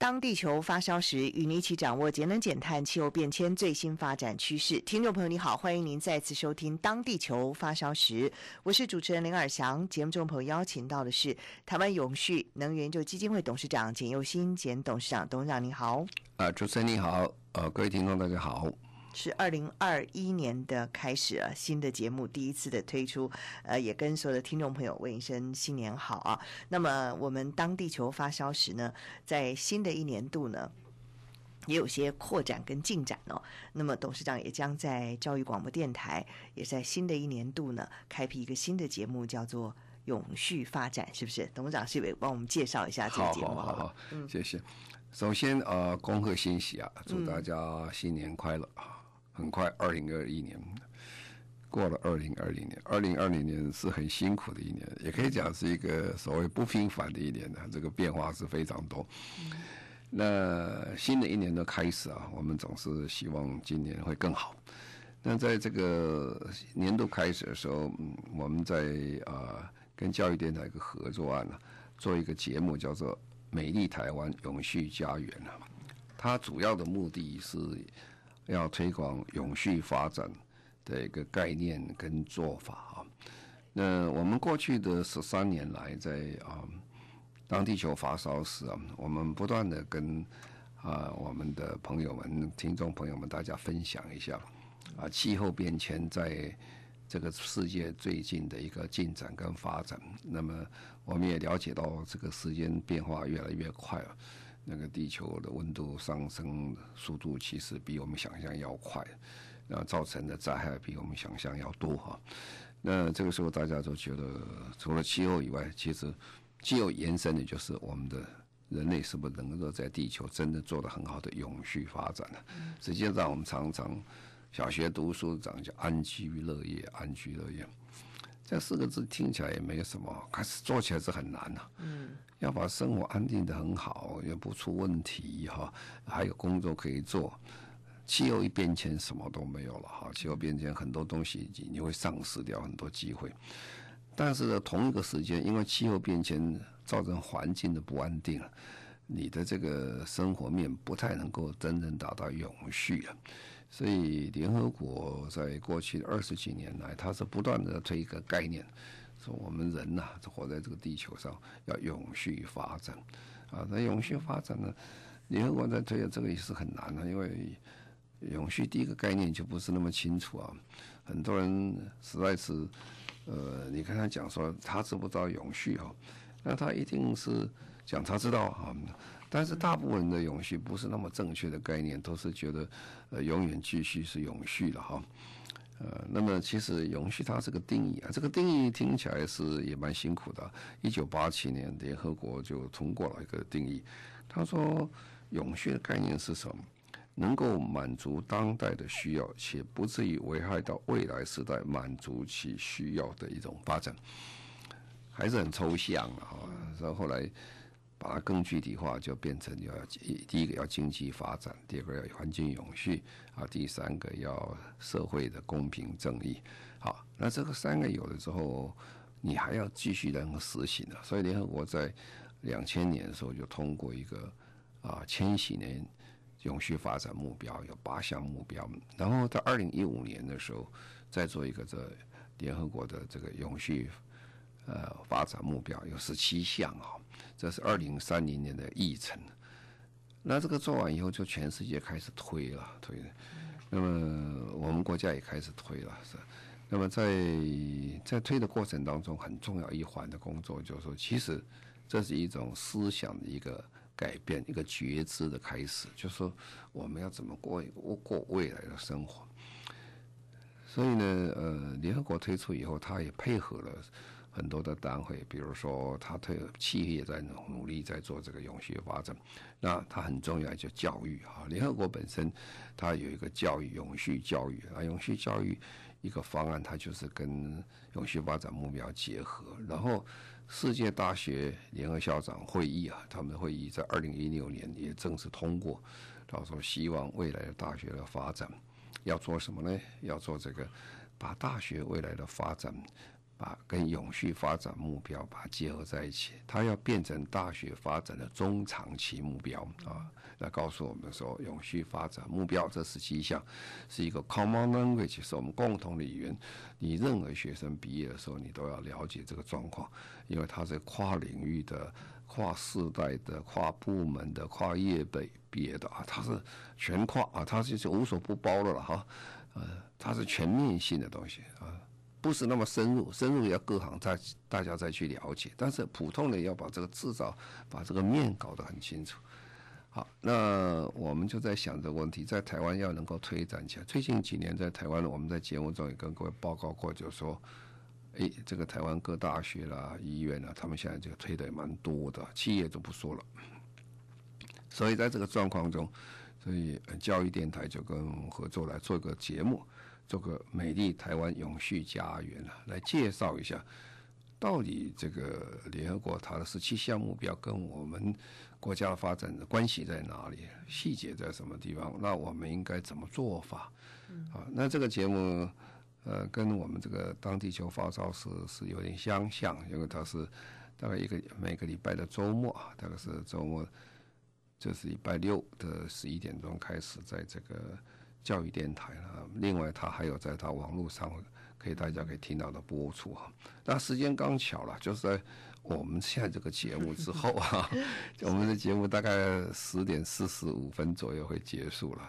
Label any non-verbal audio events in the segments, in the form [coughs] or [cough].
当地球发烧时，与你一起掌握节能减碳、气候变迁最新发展趋势。听众朋友，你好，欢迎您再次收听《当地球发烧时》，我是主持人林尔祥。节目中朋友邀请到的是台湾永续能源就基金会董事长简佑新简董事长，董事长你好。啊，主持人你好，呃，各位听众大家好。是二零二一年的开始啊，新的节目第一次的推出，呃，也跟所有的听众朋友问一声新年好啊。那么我们当地球发烧时呢，在新的一年度呢，也有些扩展跟进展哦。那么董事长也将在教育广播电台，也在新的一年度呢，开辟一个新的节目，叫做永续发展，是不是？董事长是不是帮我们介绍一下这个节目？好，好，好，嗯，谢谢。首先呃，恭贺新喜啊，祝大家新年快乐啊！嗯很快，二零二一年过了，二零二零年，二零二零年是很辛苦的一年，也可以讲是一个所谓不平凡的一年的，这个变化是非常多。那新的一年的开始啊，我们总是希望今年会更好。那在这个年度开始的时候，我们在啊、跟教育电台一个合作案呢、啊，做一个节目叫做《美丽台湾永续家园》啊，它主要的目的是。要推广永续发展的一个概念跟做法啊，那我们过去的十三年来在，啊当地球发烧时啊，我们不断的跟啊我们的朋友们、听众朋友们大家分享一下啊气候变迁在这个世界最近的一个进展跟发展。那么我们也了解到，这个时间变化越来越快了。那个地球的温度上升速度其实比我们想象要快，那造成的灾害比我们想象要多哈。那这个时候大家都觉得，除了气候以外，其实气候延伸的就是我们的人类是不是能够在地球真的做得很好的永续发展呢？实际上，我们常常小学读书讲叫安居乐业，安居乐业。这四个字听起来也没有什么，可是做起来是很难呐。嗯，要把生活安定的很好，也不出问题哈，还有工作可以做。气候一变迁，什么都没有了哈。气候变迁，很多东西你会丧失掉很多机会。但是呢，同一个时间，因为气候变迁造成环境的不安定，你的这个生活面不太能够真正达到永续啊。所以，联合国在过去的二十几年来，它是不断的推一个概念，说我们人呐、啊，活在这个地球上要永续发展啊。那永续发展呢，联合国在推的这个也是很难的，因为永续第一个概念就不是那么清楚啊。很多人实在是，呃，你看他讲说他知不知道永续哈，那他一定是讲他知道啊。但是大部分的永续不是那么正确的概念，都是觉得呃永远继续是永续了哈，呃，那么其实永续它是个定义啊，这个定义听起来是也蛮辛苦的。一九八七年联合国就通过了一个定义，他说永续的概念是什么？能够满足当代的需要，且不至于危害到未来时代满足其需要的一种发展，还是很抽象啊。然后后来。把它更具体化，就变成要第一个要经济发展，第二个要环境永续啊，第三个要社会的公平正义。好，那这个三个有了之后，你还要继续能够实行的。所以联合国在两千年的时候就通过一个啊千禧年永续发展目标，有八项目标。然后到二零一五年的时候，再做一个这联合国的这个永续呃发展目标，有十七项啊。这是二零三零年的议程，那这个做完以后，就全世界开始推了，推。那么我们国家也开始推了，是。那么在在推的过程当中，很重要一环的工作就是说，其实这是一种思想的一个改变，一个觉知的开始，就是说我们要怎么过过未来的生活。所以呢，呃，联合国推出以后，他也配合了。很多的单位，比如说他推企业在努力在做这个永续发展，那它很重要就教育啊。联合国本身它有一个教育永续教育啊，永续教育一个方案，它就是跟永续发展目标结合。然后世界大学联合校长会议啊，他们的会议在二零一六年也正式通过，到时候希望未来的大学的发展要做什么呢？要做这个把大学未来的发展。把跟永续发展目标把它结合在一起，它要变成大学发展的中长期目标啊！来告诉我们说，永续发展目标这十七项是一个 common language，是我们共同的语言。你任何学生毕业的时候，你都要了解这个状况，因为它是跨领域的、跨世代的、跨部门的、跨业辈毕业的啊，它是全跨啊，它就是无所不包的了哈。呃，它是全面性的东西啊。不是那么深入，深入要各行再大家再去了解，但是普通人要把这个制造，把这个面搞得很清楚。好，那我们就在想这个问题，在台湾要能够推展起来。最近几年在台湾，我们在节目中也跟各位报告过，就说，诶，这个台湾各大学啦、医院啦，他们现在这个推的也蛮多的，企业就不说了。所以在这个状况中，所以教育电台就跟合作来做一个节目。做个美丽台湾永续家园啊，来介绍一下，到底这个联合国它的十七项目标跟我们国家的发展的关系在哪里，细节在什么地方？那我们应该怎么做法？啊，那这个节目呃，跟我们这个当地球发烧时是有点相像，因为它是大概一个每个礼拜的周末，大概是周末，就是礼拜六的十一点钟开始，在这个。教育电台了，另外他还有在他网络上可以大家可以听到的播出哈。那时间刚巧了，就是在我们现在这个节目之后啊，[laughs] 我们的节目大概十点四十五分左右会结束了。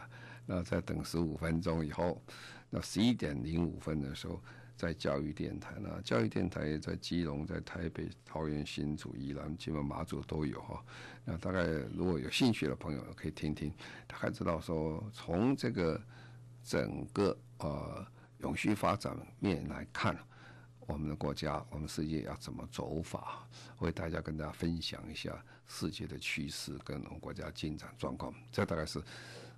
那再等十五分钟以后，那十一点零五分的时候。在教育电台呢，教育电台在基隆、在台北、桃园、新竹、宜兰、基本、马祖都有哈。那大概如果有兴趣的朋友可以听听，大概知道说，从这个整个呃永续发展面来看，我们的国家、我们世界要怎么走法，为大家跟大家分享一下世界的趋势跟我们国家进展状况。这大概是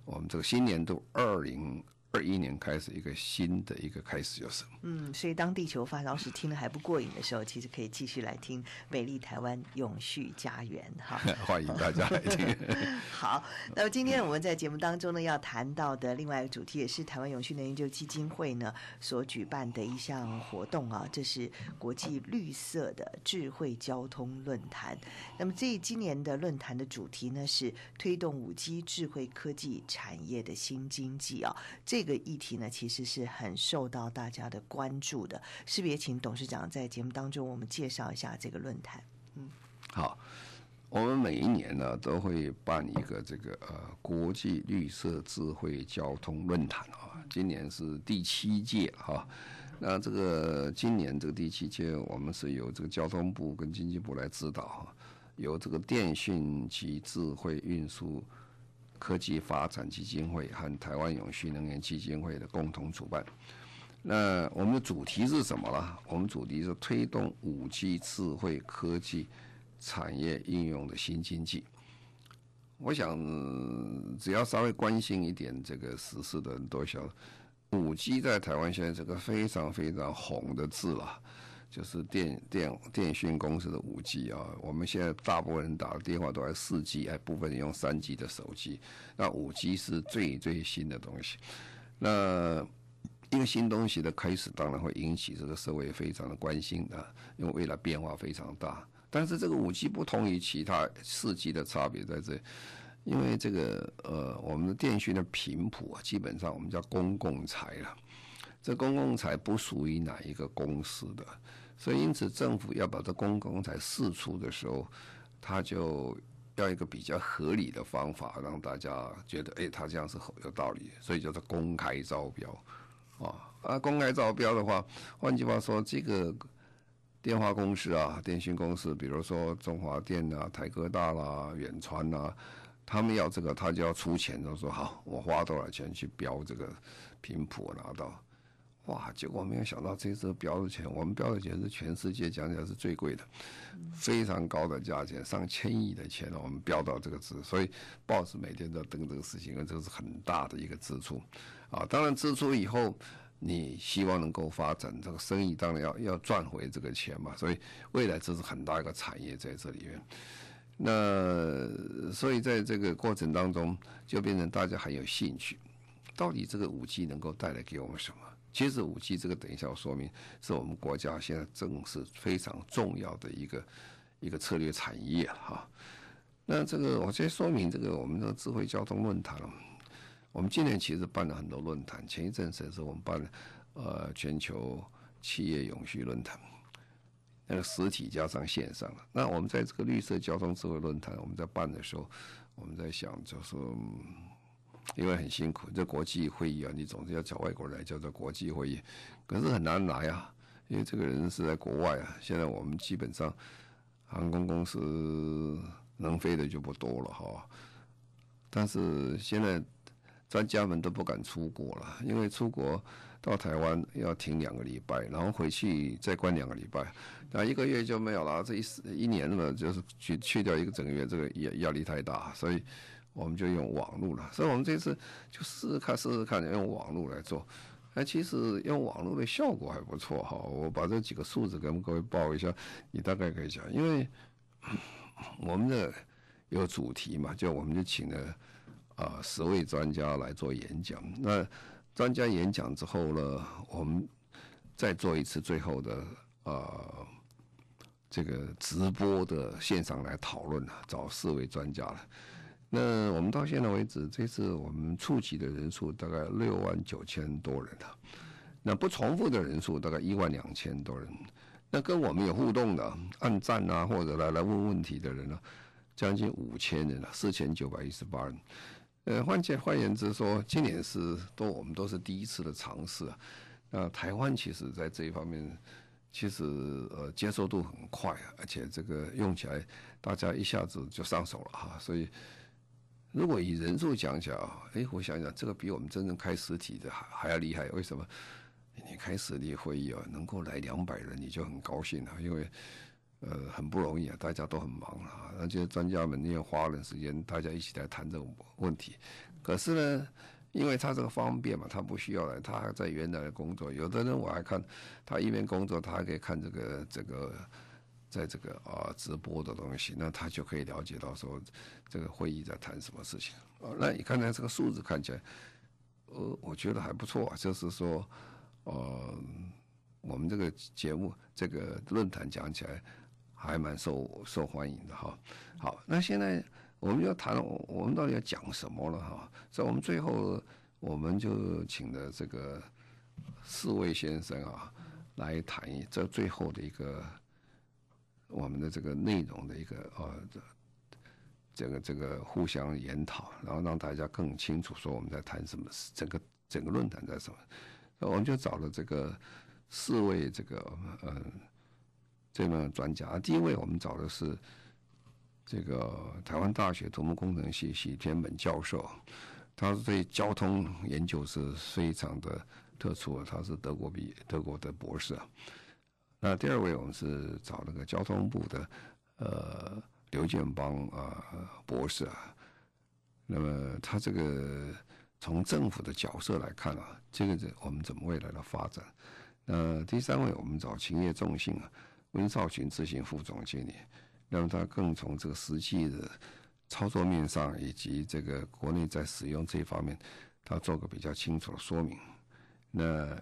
我们这个新年度二零。二一年开始一个新的一个开始就是，嗯，所以当地球发烧时听了还不过瘾的时候，其实可以继续来听美丽台湾永续家园哈，[laughs] 欢迎大家来听。[laughs] 好，那么今天我们在节目当中呢，要谈到的另外一个主题，也是台湾永续能源研究基金会呢所举办的一项活动啊，这是国际绿色的智慧交通论坛。那么这今年的论坛的主题呢是推动五 G 智慧科技产业的新经济啊，这。这个议题呢，其实是很受到大家的关注的。是不是也请董事长在节目当中，我们介绍一下这个论坛？嗯，好，我们每一年呢都会办一个这个呃国际绿色智慧交通论坛啊，今年是第七届哈。那这个今年这个第七届，我们是由这个交通部跟经济部来指导哈，由这个电讯及智慧运输。科技发展基金会和台湾永续能源基金会的共同主办。那我们的主题是什么呢？我们主题是推动五 G 智慧科技产业应用的新经济。我想，只要稍微关心一点这个时事的人都晓得，五 G 在台湾现在是个非常非常红的字了。就是电电电讯公司的五 G 啊，我们现在大部分人打的电话都还四 G，还部分人用三 G 的手机。那五 G 是最最新的东西。那一个新东西的开始，当然会引起这个社会非常的关心啊，因为未来变化非常大。但是这个五 G 不同于其他四 G 的差别在这，因为这个呃，我们的电讯的频谱啊，基本上我们叫公共财了。这公共财不属于哪一个公司的。所以，因此政府要把这公共财释出的时候，他就要一个比较合理的方法，让大家觉得，哎，他这样是有道理。所以叫做公开招标，啊啊，公开招标的话，换句话说，这个电话公司啊，电信公司，比如说中华电啊、台科大啦、远传啊，他们要这个，他就要出钱，就说好，我花多少钱去标这个频谱拿到。哇！结果没有想到这次标的钱，我们标的钱是全世界讲起来是最贵的，非常高的价钱，上千亿的钱我们标到这个值，所以报纸每天都要登这个事情，因为这是很大的一个支出啊。当然支出以后，你希望能够发展这个生意，当然要要赚回这个钱嘛。所以未来这是很大一个产业在这里面。那所以在这个过程当中，就变成大家很有兴趣，到底这个五 G 能够带来给我们什么？其实五 G 这个，等一下我说明，是我们国家现在正是非常重要的一个一个策略产业哈。那这个我先说明这个我们的智慧交通论坛，我们今年其实办了很多论坛，前一阵子是我们办了呃全球企业永续论坛，那个实体加上线上。那我们在这个绿色交通智慧论坛，我们在办的时候，我们在想就是。因为很辛苦，这国际会议啊，你总是要找外国人来叫做国际会议，可是很难来啊，因为这个人是在国外啊。现在我们基本上航空公司能飞的就不多了哈，但是现在专家们都不敢出国了，因为出国到台湾要停两个礼拜，然后回去再关两个礼拜，那一个月就没有了。这一一年嘛，就是去去掉一个整个月，这个压压力太大，所以。我们就用网络了，所以我们这次就试试看，试试看用网络来做。哎，其实用网络的效果还不错哈。我把这几个数字跟各位报一下，你大概可以讲。因为 [coughs] 我们的有主题嘛，就我们就请了啊十位专家来做演讲。那专家演讲之后呢，我们再做一次最后的啊这个直播的现场来讨论啊，找四位专家了。那我们到现在为止，这次我们触及的人数大概六万九千多人了。那不重复的人数大概一万两千多人。那跟我们有互动的、按赞啊，或者来来问问题的人呢，将近五千人了，四千九百一十八人。呃，换句换言之说，今年是都我们都是第一次的尝试啊。那台湾其实在这一方面，其实呃接受度很快啊，而且这个用起来大家一下子就上手了哈，所以。如果以人数讲起来啊，哎，我想想，这个比我们真正开实体的还还要厉害。为什么？你开实体会议啊，能够来两百人，你就很高兴了，因为呃很不容易啊，大家都很忙啊。那这些专家们也花了时间，大家一起来谈这个问题。可是呢，因为他这个方便嘛，他不需要来，他还在原来的工作。有的人我还看他一边工作，他还可以看这个这个。在这个啊直播的东西，那他就可以了解到说这个会议在谈什么事情。哦，那你看看这个数字看起来，呃，我觉得还不错啊。就是说，呃，我们这个节目这个论坛讲起来还蛮受受欢迎的哈。好，那现在我们要谈，我们到底要讲什么了哈？所以我们最后我们就请了这个四位先生啊来谈一这最后的一个。我们的这个内容的一个呃，这个这个互相研讨，然后让大家更清楚说我们在谈什么，整个整个论坛在什么，那我们就找了这个四位这个呃这个专家。第一位我们找的是这个台湾大学土木工程系系天本教授，他对交通研究是非常的特殊，他是德国毕业，德国的博士啊。那第二位，我们是找那个交通部的，呃，刘建邦啊、博士啊。那么他这个从政府的角色来看啊，这个是我们怎么未来的发展。那第三位，我们找勤业众信啊，温少群执行副总经理。那么他更从这个实际的操作面上，以及这个国内在使用这方面，他做个比较清楚的说明。那。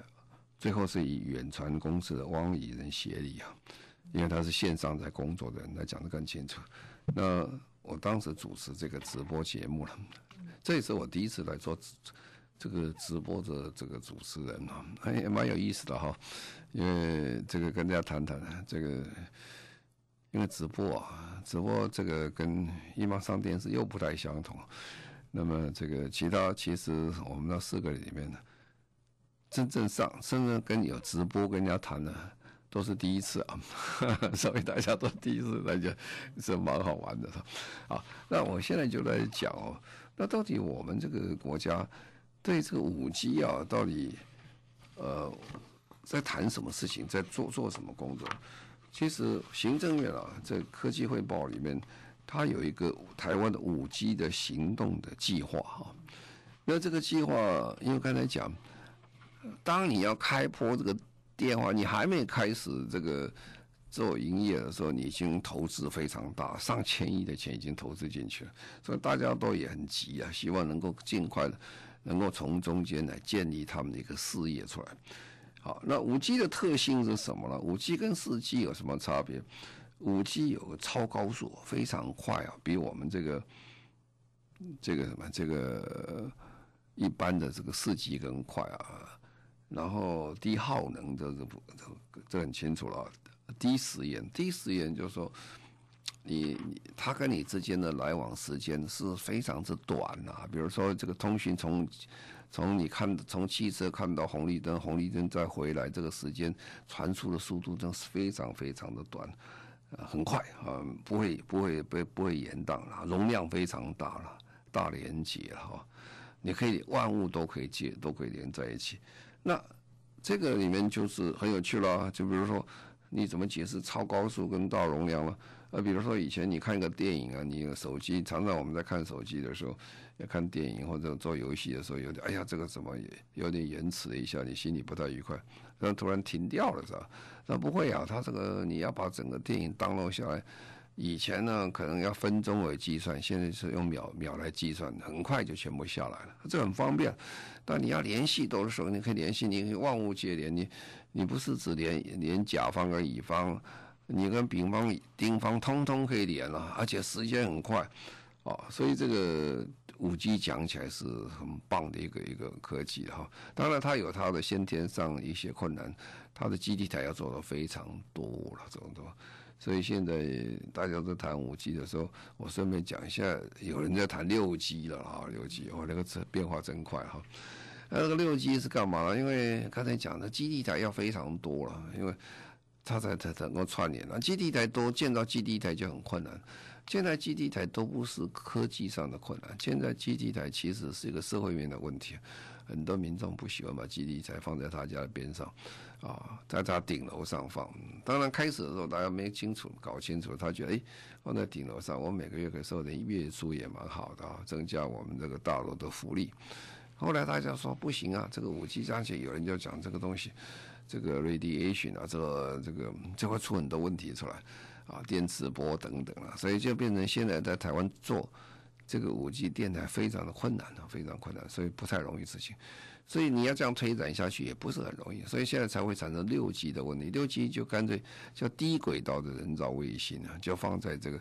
最后是以远传公司的汪以仁协理啊，因为他是线上在工作的人来讲得更清楚。那我当时主持这个直播节目了，这也是我第一次来做这个直播的这个主持人啊，也蛮有意思的哈。因为这个跟大家谈谈这个，因为直播啊，直播这个跟一般上电视又不太相同。那么这个其他其实我们那四个里面呢。真正上，甚至跟你有直播跟人家谈的，都是第一次啊，[laughs] 所以大家都第一次，那就是蛮好玩的。好，那我现在就来讲哦，那到底我们这个国家对这个五 G 啊，到底呃，在谈什么事情，在做做什么工作。其实行政院啊，在科技汇报里面，它有一个台湾的五 G 的行动的计划哈。那这个计划，因为刚才讲，当你要开播这个电话，你还没开始这个做营业的时候，你已经投资非常大，上千亿的钱已经投资进去了，所以大家都也很急啊，希望能够尽快的能够从中间来建立他们的一个事业出来。好，那五 G 的特性是什么呢？五 G 跟四 G 有什么差别？五 G 有个超高速，非常快啊，比我们这个这个什么这个一般的这个四 G 更快啊。然后低耗能，这这这很清楚了。低时延，低时延就是说你你它跟你之间的来往时间是非常之短啊。比如说这个通讯从从你看，从汽车看到红绿灯，红绿灯再回来，这个时间传输的速度真是非常非常的短，呃，很快啊，不会不会不会不会延宕了，容量非常大了，大连接了哈，你可以万物都可以接，都可以连在一起。那这个里面就是很有趣了，就比如说你怎么解释超高速跟大容量了？呃，比如说以前你看一个电影啊，你手机常常我们在看手机的时候。要看电影或者做游戏的时候，有点哎呀，这个怎么也有点延迟了一下，你心里不太愉快，然后突然停掉了是吧？那不会啊，他这个你要把整个电影 download 下来，以前呢可能要分钟为计算，现在是用秒秒来计算，很快就全部下来了，这很方便。但你要联系多的时候，你可以联系，你可以万物皆联，你你不是只连连甲方跟乙方，你跟丙方、丁方通通可以连了，而且时间很快，哦，所以这个。五 G 讲起来是很棒的一个一个科技哈，当然它有它的先天上一些困难，它的基地台要做的非常多了，这么多，所以现在大家都谈五 G 的时候，我顺便讲一下，有人在谈六 G 了哈，六 G 哦，那个这变化真快哈，那个六 G 是干嘛呢？因为刚才讲的基地台要非常多了，因为它才才能够串联了，基地台多，建造基地台就很困难。现在基地台都不是科技上的困难，现在基地台其实是一个社会面的问题。很多民众不喜欢把基地台放在他家的边上，啊，在他顶楼上放。当然开始的时候大家没清楚搞清楚，他觉得哎，放在顶楼上，我每个月可以收点月租也蛮好的啊，增加我们这个大楼的福利。后来大家说不行啊，这个五 G 加起来，有人就讲这个东西，这个 radiation 啊，这个这个就会出很多问题出来。啊，电磁波等等啊，所以就变成现在在台湾做这个五 G 电台非常的困难啊，非常困难，所以不太容易执行。所以你要这样推展下去也不是很容易，所以现在才会产生六 G 的问题。六 G 就干脆叫低轨道的人造卫星啊，就放在这个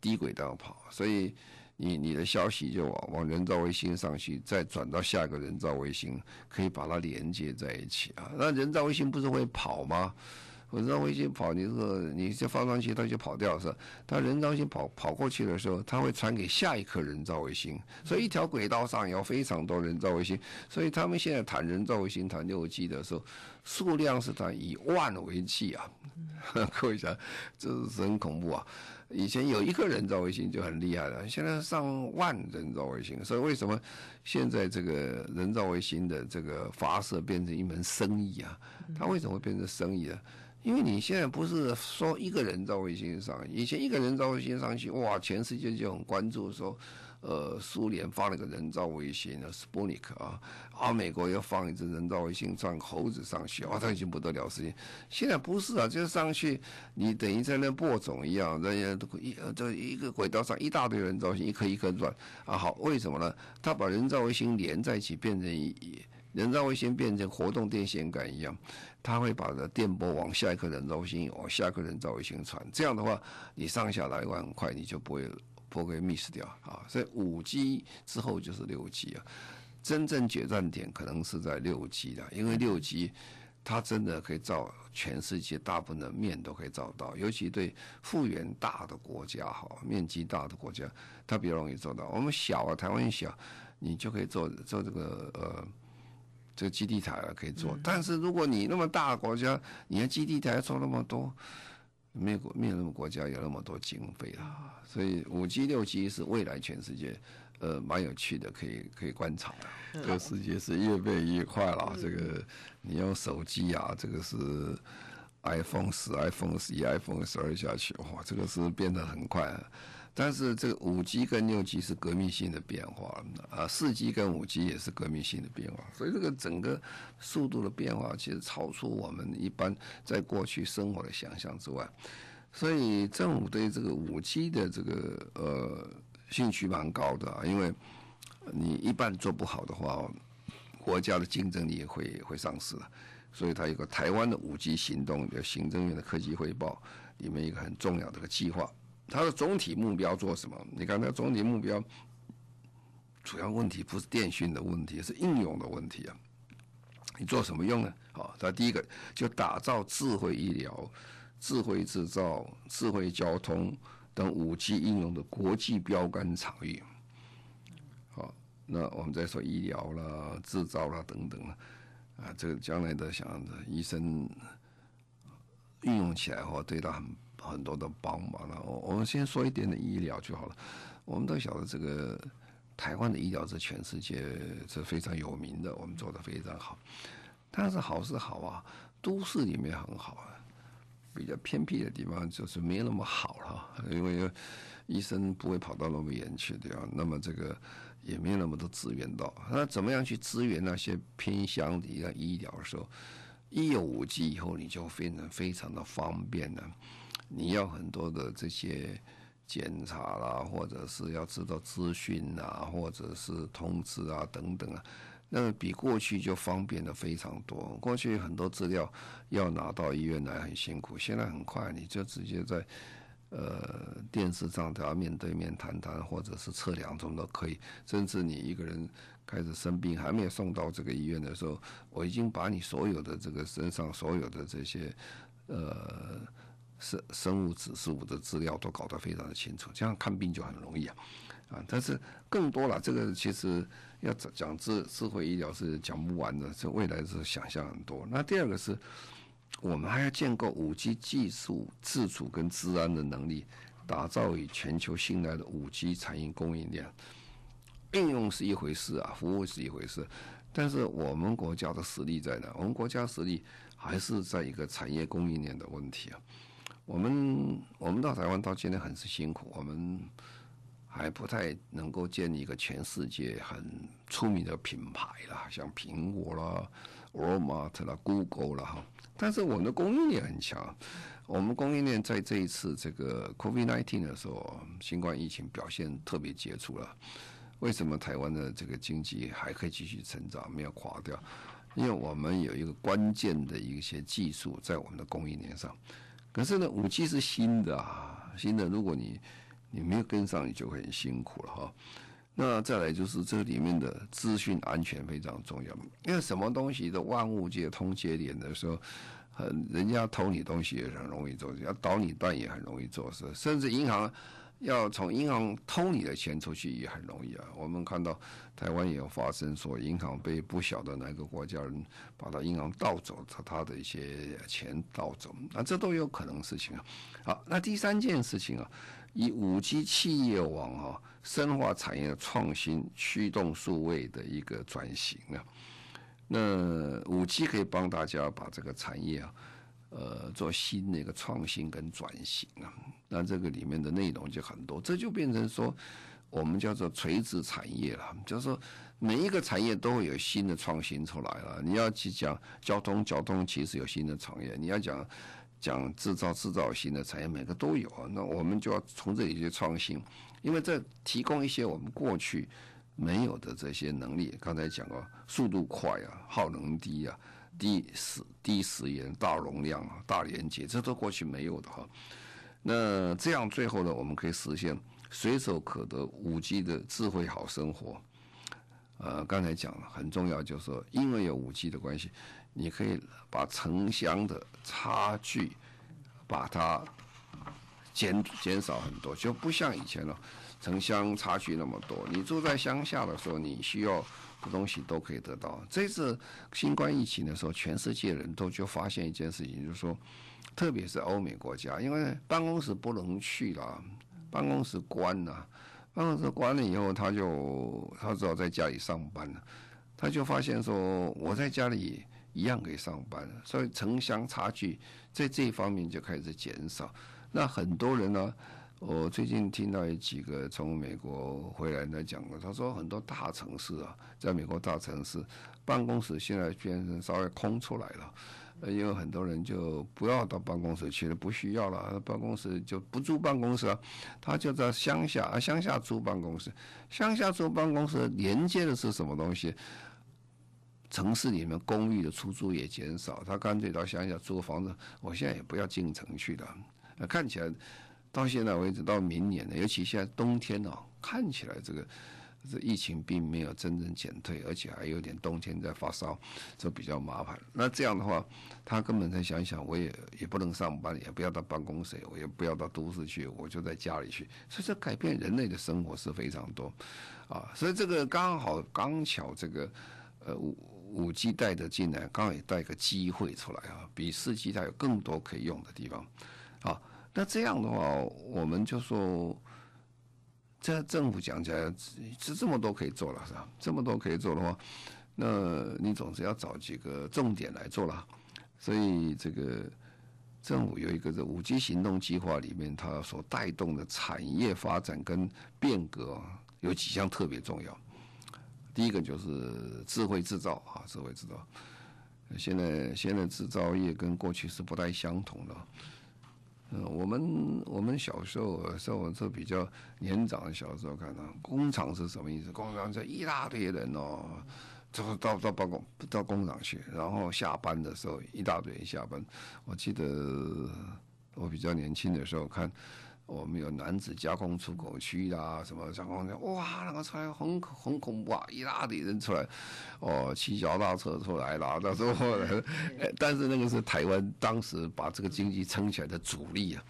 低轨道跑，所以你你的消息就往往人造卫星上去，再转到下一个人造卫星，可以把它连接在一起啊。那人造卫星不是会跑吗？人造卫星跑，你这个你这放上去，它就跑掉是吧？它人造卫星跑跑过去的时候，它会传给下一颗人造卫星，所以一条轨道上有非常多人造卫星。所以他们现在谈人造卫星、谈六 G 的时候，数量是谈以万为计啊。[laughs] 各位想，这是很恐怖啊！以前有一颗人造卫星就很厉害了，现在上万人造卫星。所以为什么现在这个人造卫星的这个发射变成一门生意啊？它为什么会变成生意呢？因为你现在不是说一个人造卫星上，以前一个人造卫星上去，哇，全世界就很关注说，呃，苏联放了个人造卫星的斯普尼克啊，啊，美国又放一只人造卫星上猴子上去，哇，这已经不得了事情。现在不是啊，就是上去你等于在那播种一样，人家都一呃这一个轨道上一大堆人造卫星，一颗一颗转啊，好，为什么呢？他把人造卫星连在一起，变成一人造卫星变成活动电线杆一样。它会把这电波往下一颗人造卫星，往下一颗人造卫星传。这样的话，你上下来往很快，你就不会不会 miss 掉啊。所以五 G 之后就是六 G 啊，真正决战点可能是在六 G 的，因为六 G 它真的可以照全世界大部分的面都可以照到，尤其对复原大的国家哈，面积大的国家，它比较容易做到。我们小啊，台湾小，你就可以做做这个呃。这个基地台可以做，但是如果你那么大的国家，你的基地台要做那么多，没有没有那么国家有那么多经费啊，所以五 G 六 G 是未来全世界呃蛮有趣的，可以可以观察的。这个世界是越变越快了，这个你用手机啊，这个是 iPhone 十、iPhone 十一、iPhone 十二下去，哇，这个是变得很快。但是这个五 G 跟六 G 是革命性的变化啊，四 G 跟五 G 也是革命性的变化，所以这个整个速度的变化其实超出我们一般在过去生活的想象之外，所以政府对这个五 G 的这个呃兴趣蛮高的啊，因为你一般做不好的话，国家的竞争力会会丧失，所以它有个台湾的五 G 行动的行政院的科技汇报里面一个很重要的个计划。它的总体目标做什么？你看，它总体目标主要问题不是电讯的问题，是应用的问题啊。你做什么用呢？好，它第一个就打造智慧医疗、智慧制造、智慧交通等五 G 应用的国际标杆场域。好，那我们再说医疗啦、制造啦等等啊，这个将来的想着医生运用起来的话，对他很。很多的帮忙了，我我们先说一点点医疗就好了。我们都晓得这个台湾的医疗是全世界是非常有名的，我们做的非常好。但是好是好啊，都市里面很好啊，比较偏僻的地方就是没有那么好了，因为医生不会跑到那么远去的呀。那么这个也没有那么多资源到，那怎么样去支援那些偏乡的医疗的时候，一有五 G 以后，你就变得非常的方便了。你要很多的这些检查啦，或者是要知道资讯啊，或者是通知啊等等啊，那比过去就方便的非常多。过去很多资料要拿到医院来很辛苦，现在很快，你就直接在呃电视上都要面对面谈谈，或者是测量中都可以。甚至你一个人开始生病还没有送到这个医院的时候，我已经把你所有的这个身上所有的这些呃。生生物指数的资料都搞得非常的清楚，这样看病就很容易啊，啊！但是更多了，这个其实要讲智智慧医疗是讲不完的，这未来是想象很多。那第二个是，我们还要建构五 G 技术自主跟资安的能力，打造以全球信赖的五 G 产业供应链。应用是一回事啊，服务是一回事，但是我们国家的实力在哪？我们国家实力还是在一个产业供应链的问题啊。我们我们到台湾到今天很是辛苦，我们还不太能够建立一个全世界很出名的品牌啦，像苹果啦、Walmart 啦、Google 啦哈。但是我们的供应链很强，我们供应链在这一次这个 COVID-19 的时候，新冠疫情表现特别杰出了。为什么台湾的这个经济还可以继续成长，没有垮掉？因为我们有一个关键的一些技术在我们的供应链上。可是呢，五 G 是新的啊，新的。如果你你没有跟上，你就很辛苦了哈。那再来就是这里面的资讯安全非常重要，因为什么东西的万物皆通节点的时候，很人家偷你东西也很容易做，要捣你蛋也很容易做事，甚至银行。要从银行偷你的钱出去也很容易啊！我们看到台湾也有发生说银行被不晓得哪个国家人把他银行盗走，他他的一些钱盗走，那这都有可能事情啊。好，那第三件事情啊，以五 G 企业网啊，深化产业的创新，驱动数位的一个转型啊。那五 G 可以帮大家把这个产业啊。呃，做新的一个创新跟转型啊，那这个里面的内容就很多，这就变成说，我们叫做垂直产业了，就是说每一个产业都会有新的创新出来了。你要去讲交通，交通其实有新的产业；你要讲讲制造，制造新的产业，每个都有啊。那我们就要从这里去创新，因为这提供一些我们过去没有的这些能力。刚才讲过，速度快啊，耗能低啊。低时低时延、大容量啊、大连接，这都过去没有的哈。那这样最后呢，我们可以实现随手可得五 G 的智慧好生活。呃，刚才讲了很重要，就是说，因为有五 G 的关系，你可以把城乡的差距把它减减少很多，就不像以前了，城乡差距那么多。你住在乡下的时候，你需要东西都可以得到。这次新冠疫情的时候，全世界人都就发现一件事情，就是说，特别是欧美国家，因为办公室不能去了，办公室关了，办公室关了以后，他就他只好在家里上班了。他就发现说，我在家里一样可以上班，所以城乡差距在这一方面就开始减少。那很多人呢？我最近听到有几个从美国回来的讲的，他说很多大城市啊，在美国大城市办公室现在变成稍微空出来了，因为很多人就不要到办公室去了，不需要了，办公室就不租办公室啊，他就在乡下啊，乡下租办公室，乡下租办公室连接的是什么东西？城市里面公寓的出租也减少，他干脆到乡下租房子，我现在也不要进城去了，看起来。到现在为止，到明年呢，尤其现在冬天哦，看起来这个这疫情并没有真正减退，而且还有点冬天在发烧，就比较麻烦。那这样的话，他根本在想想，我也也不能上班，也不要到办公室，我也不要到都市去，我就在家里去。所以这改变人类的生活是非常多啊。所以这个刚好刚巧这个呃五五 G 带的进来，刚好也带个机会出来啊，比四 G 它有更多可以用的地方啊。那这样的话，我们就说，这政府讲起来是这么多可以做了，是吧？这么多可以做的话，那你总是要找几个重点来做了。所以这个政府有一个这五 G 行动计划里面，它所带动的产业发展跟变革有几项特别重要。第一个就是智慧制造啊，智慧制造。现在现在制造业跟过去是不太相同的。嗯，我们我们小时候，像我这比较年长的小时候看到工厂是什么意思？工厂这一大堆人哦，就到到办公到工厂去，然后下班的时候一大堆人下班。我记得我比较年轻的时候看。我们有男子加工出口区啊，什么加工的，哇，那个出来很很恐怖啊，一大堆人出来，哦，骑脚踏车出来了，那时候，[laughs] 但是那个是台湾当时把这个经济撑起来的主力啊。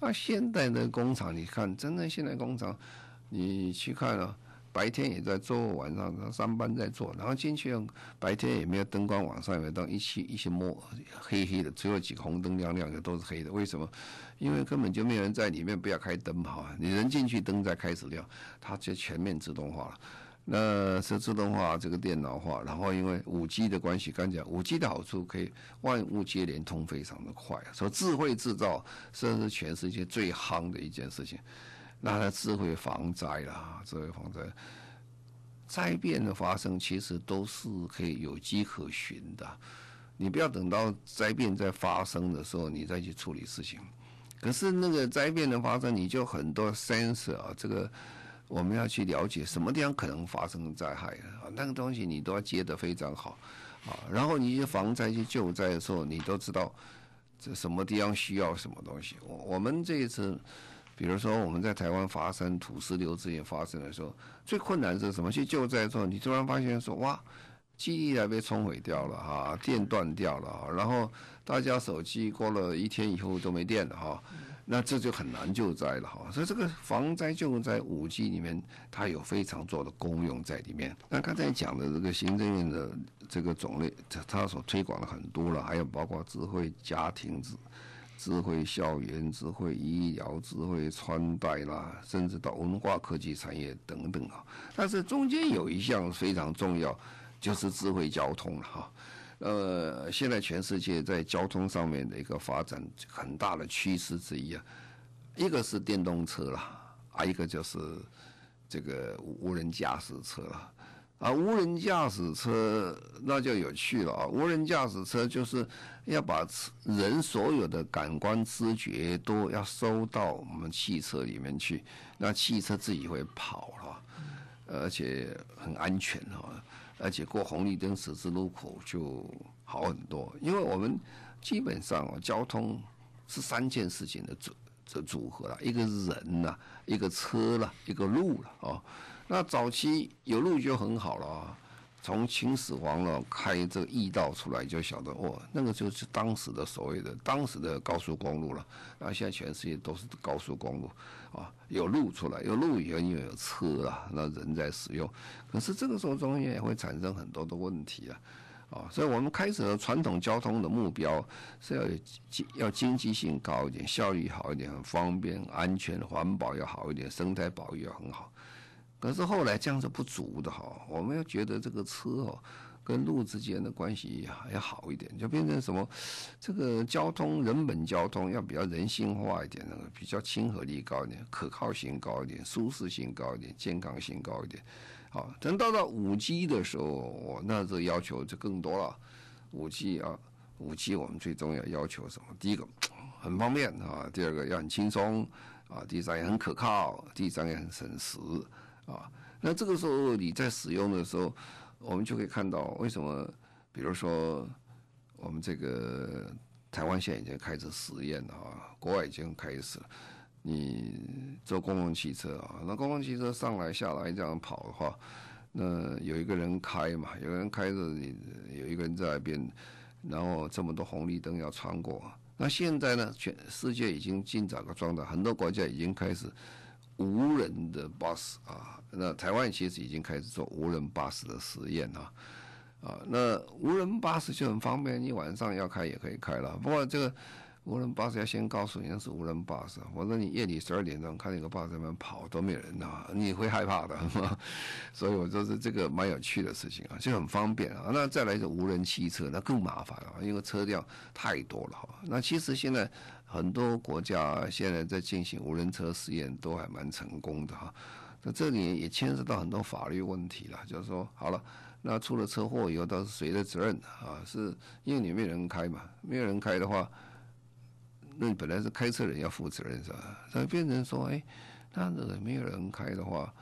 那现代的工厂，你看，真的现代工厂，你去看啊。白天也在做，晚上上班在做，然后进去白天也没有灯光，晚上也没有灯，一起一起摸黑黑的，只有几个红灯亮亮的，都是黑的。为什么？因为根本就没有人在里面，不要开灯哈，你人进去灯再开始亮，它就全面自动化了。那是自动化，这个电脑化，然后因为五 G 的关系，刚讲五 G 的好处可以万物皆联通，非常的快。所以智慧制造，这是全世界最夯的一件事情。那它智慧防灾啦，智慧防灾，灾变的发生其实都是可以有迹可循的。你不要等到灾变在发生的时候，你再去处理事情。可是那个灾变的发生，你就很多 sense 啊，这个我们要去了解什么地方可能发生灾害啊，那个东西你都要接得非常好啊。然后你去防灾去救灾的时候，你都知道这什么地方需要什么东西。我我们这一次。比如说，我们在台湾发生土石流之前发生的时候，最困难是什么？去救灾的时候，你突然发现说，哇，基地啊被冲毁掉了哈，电断掉了，然后大家手机过了一天以后都没电了哈，那这就很难救灾了哈。所以这个防灾救灾五 G 里面，它有非常多的功用在里面。那刚才讲的这个行政院的这个种类，它所推广的很多了，还有包括智慧家庭子智慧校园、智慧医疗、智慧穿戴啦，甚至到文化科技产业等等啊。但是中间有一项非常重要，就是智慧交通了哈。呃，现在全世界在交通上面的一个发展很大的趋势之一啊，一个是电动车啦，啊，一个就是这个无人驾驶车了。啊，无人驾驶车那就有趣了啊！无人驾驶车就是要把人所有的感官知觉都要收到我们汽车里面去，那汽车自己会跑了，而且很安全哈，而且过红绿灯、十字路口就好很多。因为我们基本上啊，交通是三件事情的组这组合了，一个人呐，一个车了，一个路了啊。那早期有路就很好了，从秦始皇呢开这驿道出来，就晓得哦，那个就是当时的所谓的当时的高速公路了。那现在全世界都是高速公路啊，有路出来，有路以后又有车啊，那人在使用。可是这个时候中间也会产生很多的问题啊，啊，所以我们开始了传统交通的目标是要经要经济性高一点，效率好一点，很方便、安全、环保要好一点，生态保育要很好。可是后来这样是不足的哈，我们要觉得这个车哦，跟路之间的关系要好一点，就变成什么，这个交通人本交通要比较人性化一点，那个比较亲和力高一点，可靠性高一点，舒适性高一点，健康性高一点。好，等到了五 G 的时候，我那这要求就更多了。五 G 啊，五 G 我们最重要要求什么？第一个很方便啊，第二个要很轻松啊，第三也很可靠，第三也很省时。啊，那这个时候你在使用的时候，我们就可以看到为什么，比如说我们这个台湾现在已经开始实验了啊，国外已经开始了。你坐公共汽车啊，那公共汽车上来下来这样跑的话，那有一个人开嘛，有人开着，你有一个人在那边，然后这么多红绿灯要穿过。那现在呢，全世界已经进展个状态，很多国家已经开始。无人的巴士啊，那台湾其实已经开始做无人巴士的实验啊，啊，那无人巴士就很方便，你晚上要开也可以开了。不过这个无人巴士要先告诉你那是无人巴士，否则你夜里十二点钟看那个巴士在那跑都没有人啊，你会害怕的。[laughs] 所以我说是这个蛮有趣的事情啊，就很方便啊。那再来一个无人汽车，那更麻烦了，因为车辆太多了哈。那其实现在。很多国家现在在进行无人车实验，都还蛮成功的哈。那这里也牵涉到很多法律问题了，就是说，好了，那出了车祸以后，都是谁的责任啊？是因为你没有人开嘛？没有人开的话，那你本来是开车人要负责任是吧？那变成说，哎，那这个没有人开的话，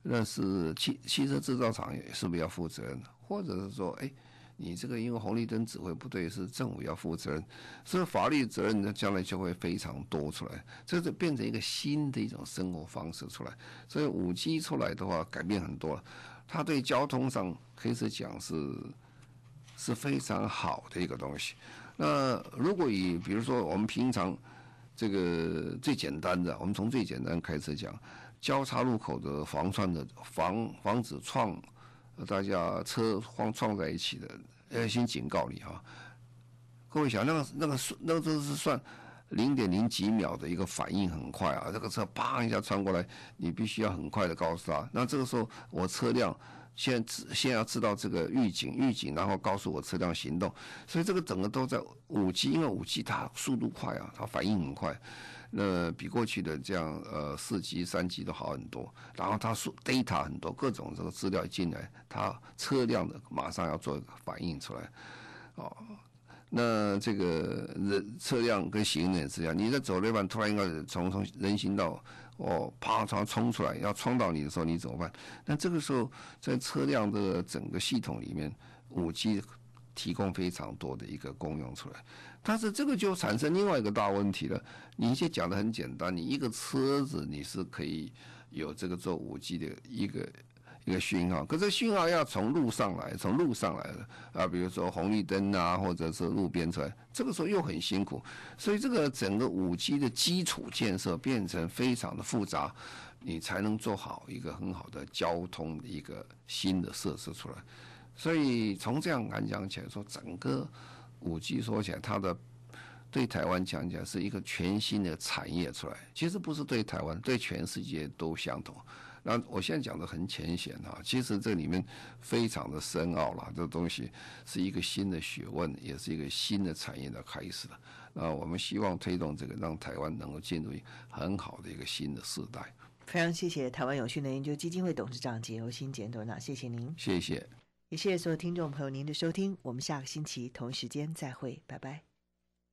那是汽汽车制造厂是不是要负责任？或者是说，哎？你这个因为红绿灯指挥不对，是政府要负责任，所以法律责任呢，将来就会非常多出来，这就变成一个新的一种生活方式出来。所以五 G 出来的话，改变很多了。它对交通上可以是讲是是非常好的一个东西。那如果以比如说我们平常这个最简单的，我们从最简单开始讲，交叉路口的防撞的防防止撞。大家车撞撞在一起的，要先警告你哈。各位想，那个那个那个都是算零点零几秒的一个反应很快啊，这个车啪一下穿过来，你必须要很快的告诉他。那这个时候我车辆先先要知道这个预警预警，然后告诉我车辆行动。所以这个整个都在五 G，因为五 G 它速度快啊，它反应很快。那比过去的这样呃四 G 三 G 都好很多，然后它数 data 很多，各种这个资料进来，它车辆的马上要做一个反应出来，哦，那这个人车辆跟行人是这样，你在走那半突然一个从从人行道哦啪嚓冲出来要冲到你的时候，你怎么办？那这个时候在车辆的整个系统里面，五 G 提供非常多的一个功用出来。但是这个就产生另外一个大问题了。你先讲的很简单，你一个车子你是可以有这个做五 G 的一个一个讯号，可是讯号要从路上来，从路上来的啊，比如说红绿灯啊，或者是路边出来，这个时候又很辛苦，所以这个整个五 G 的基础建设变成非常的复杂，你才能做好一个很好的交通的一个新的设施出来。所以从这样来讲起来说，整个。五 G 说起来，它的对台湾讲起来是一个全新的产业出来。其实不是对台湾，对全世界都相同。那我现在讲的很浅显哈，其实这里面非常的深奥了。这东西是一个新的学问，也是一个新的产业的开始了。那我们希望推动这个，让台湾能够进入很好的一个新的时代。非常谢谢台湾永续能源研究基金会董事长简尤新简董事长，谢谢您。谢谢。也谢谢所有听众朋友您的收听，我们下个星期同一时间再会，拜拜。